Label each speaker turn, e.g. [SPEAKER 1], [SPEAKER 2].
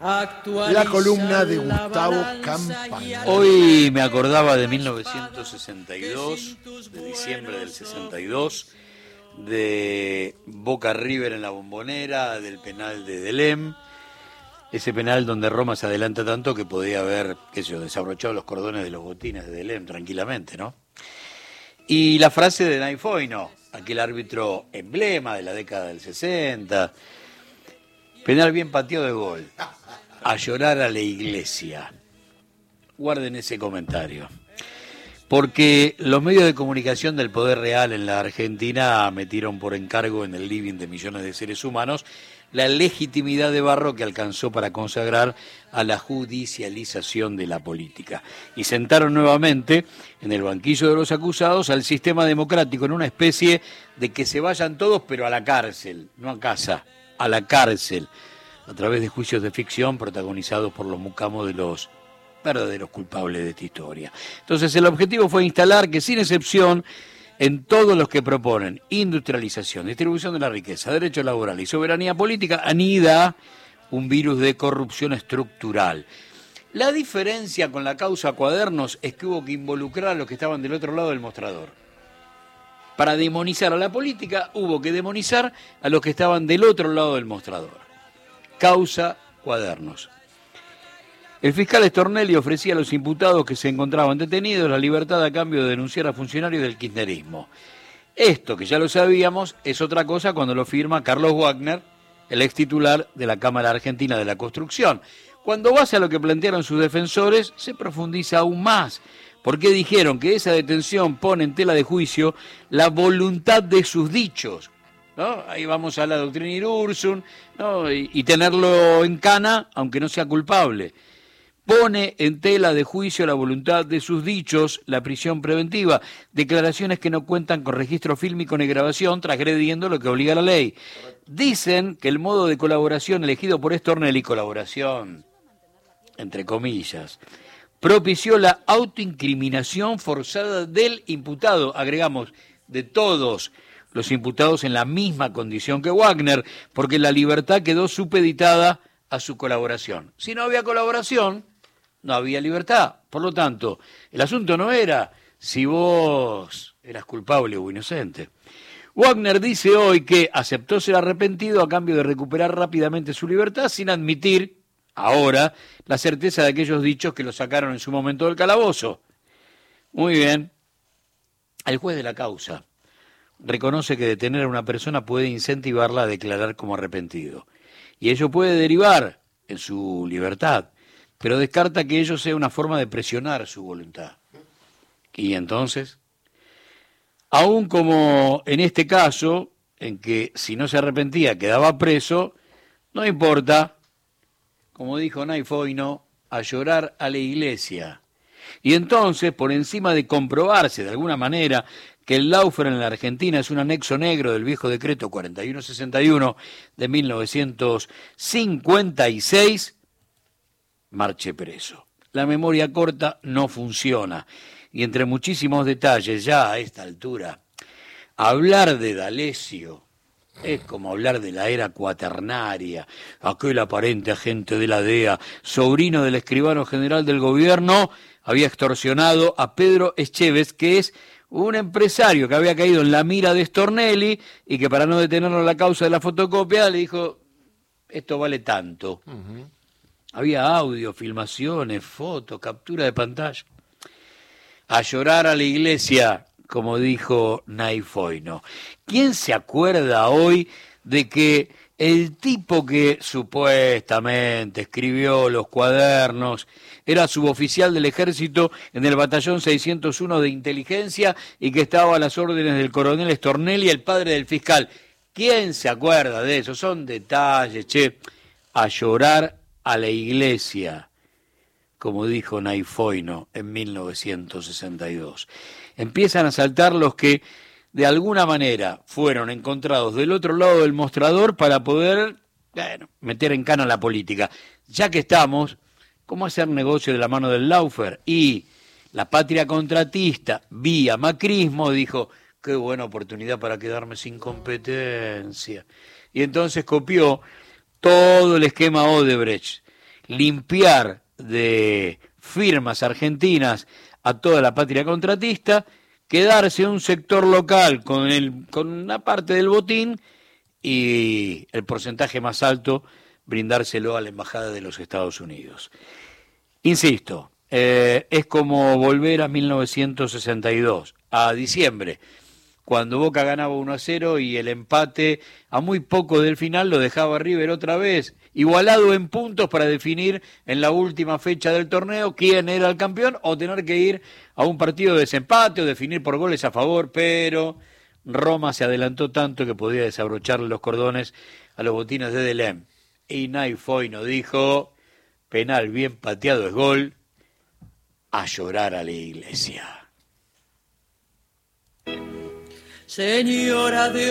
[SPEAKER 1] La columna de Gustavo Campana.
[SPEAKER 2] Hoy me acordaba de 1962, de diciembre del 62, de Boca River en la bombonera, del penal de Delem, ese penal donde Roma se adelanta tanto que podía haber, qué sé yo, desabrochado los cordones de los botines de Delem tranquilamente, ¿no? Y la frase de Naifoino, aquel árbitro emblema de la década del 60, penal bien pateado de gol, a llorar a la iglesia. Guarden ese comentario. Porque los medios de comunicación del poder real en la Argentina metieron por encargo en el living de millones de seres humanos la legitimidad de Barro que alcanzó para consagrar a la judicialización de la política. Y sentaron nuevamente en el banquillo de los acusados al sistema democrático en una especie de que se vayan todos pero a la cárcel, no a casa, a la cárcel, a través de juicios de ficción protagonizados por los mucamos de los verdaderos culpables de esta historia. Entonces el objetivo fue instalar que sin excepción en todos los que proponen industrialización, distribución de la riqueza, derecho laboral y soberanía política, anida un virus de corrupción estructural. La diferencia con la causa cuadernos es que hubo que involucrar a los que estaban del otro lado del mostrador. Para demonizar a la política hubo que demonizar a los que estaban del otro lado del mostrador. Causa cuadernos. El fiscal Stornelli ofrecía a los imputados que se encontraban detenidos la libertad a cambio de denunciar a funcionarios del kirchnerismo. Esto, que ya lo sabíamos, es otra cosa cuando lo firma Carlos Wagner, el ex titular de la Cámara Argentina de la Construcción. Cuando vas a lo que plantearon sus defensores, se profundiza aún más, porque dijeron que esa detención pone en tela de juicio la voluntad de sus dichos. ¿No? Ahí vamos a la doctrina Irursun ¿no? y, tenerlo en cana, aunque no sea culpable pone en tela de juicio la voluntad de sus dichos, la prisión preventiva, declaraciones que no cuentan con registro fílmico ni grabación, transgrediendo lo que obliga la ley. Dicen que el modo de colaboración elegido por Estornelli, colaboración, entre comillas, propició la autoincriminación forzada del imputado, agregamos, de todos los imputados en la misma condición que Wagner, porque la libertad quedó supeditada a su colaboración. Si no había colaboración, no había libertad. Por lo tanto, el asunto no era si vos eras culpable o inocente. Wagner dice hoy que aceptó ser arrepentido a cambio de recuperar rápidamente su libertad sin admitir, ahora, la certeza de aquellos dichos que lo sacaron en su momento del calabozo. Muy bien. El juez de la causa reconoce que detener a una persona puede incentivarla a declarar como arrepentido. Y ello puede derivar en su libertad pero descarta que ello sea una forma de presionar su voluntad. Y entonces, aún como en este caso, en que si no se arrepentía quedaba preso, no importa, como dijo Naifoino, a llorar a la iglesia. Y entonces, por encima de comprobarse de alguna manera que el Laufer en la Argentina es un anexo negro del viejo decreto 4161 de 1956, marche preso. La memoria corta no funciona y entre muchísimos detalles ya a esta altura, hablar de D'Alessio es como hablar de la era cuaternaria, aquel aparente agente de la DEA, sobrino del escribano general del gobierno, había extorsionado a Pedro Echeves, que es un empresario que había caído en la mira de Stornelli y que para no detenerlo la causa de la fotocopia le dijo, esto vale tanto. Había audio, filmaciones, fotos, captura de pantalla. A llorar a la iglesia, como dijo Naifoino. ¿Quién se acuerda hoy de que el tipo que supuestamente escribió los cuadernos era suboficial del ejército en el batallón 601 de inteligencia y que estaba a las órdenes del coronel Stornelli, el padre del fiscal? ¿Quién se acuerda de eso? Son detalles, che. A llorar a la iglesia, como dijo Naifoino en 1962. Empiezan a saltar los que de alguna manera fueron encontrados del otro lado del mostrador para poder meter en cana la política. Ya que estamos, ¿cómo hacer negocio de la mano del Laufer? Y la patria contratista, vía macrismo, dijo, qué buena oportunidad para quedarme sin competencia. Y entonces copió todo el esquema Odebrecht, limpiar de firmas argentinas a toda la patria contratista, quedarse un sector local con, el, con una parte del botín y el porcentaje más alto brindárselo a la Embajada de los Estados Unidos. Insisto, eh, es como volver a 1962, a diciembre, cuando Boca ganaba 1 a 0 y el empate a muy poco del final lo dejaba River otra vez, igualado en puntos para definir en la última fecha del torneo quién era el campeón o tener que ir a un partido de desempate o definir por goles a favor, pero Roma se adelantó tanto que podía desabrocharle los cordones a los botines de Delem. Y Naifoy nos dijo, penal bien pateado es gol, a llorar a la iglesia.
[SPEAKER 3] Señora de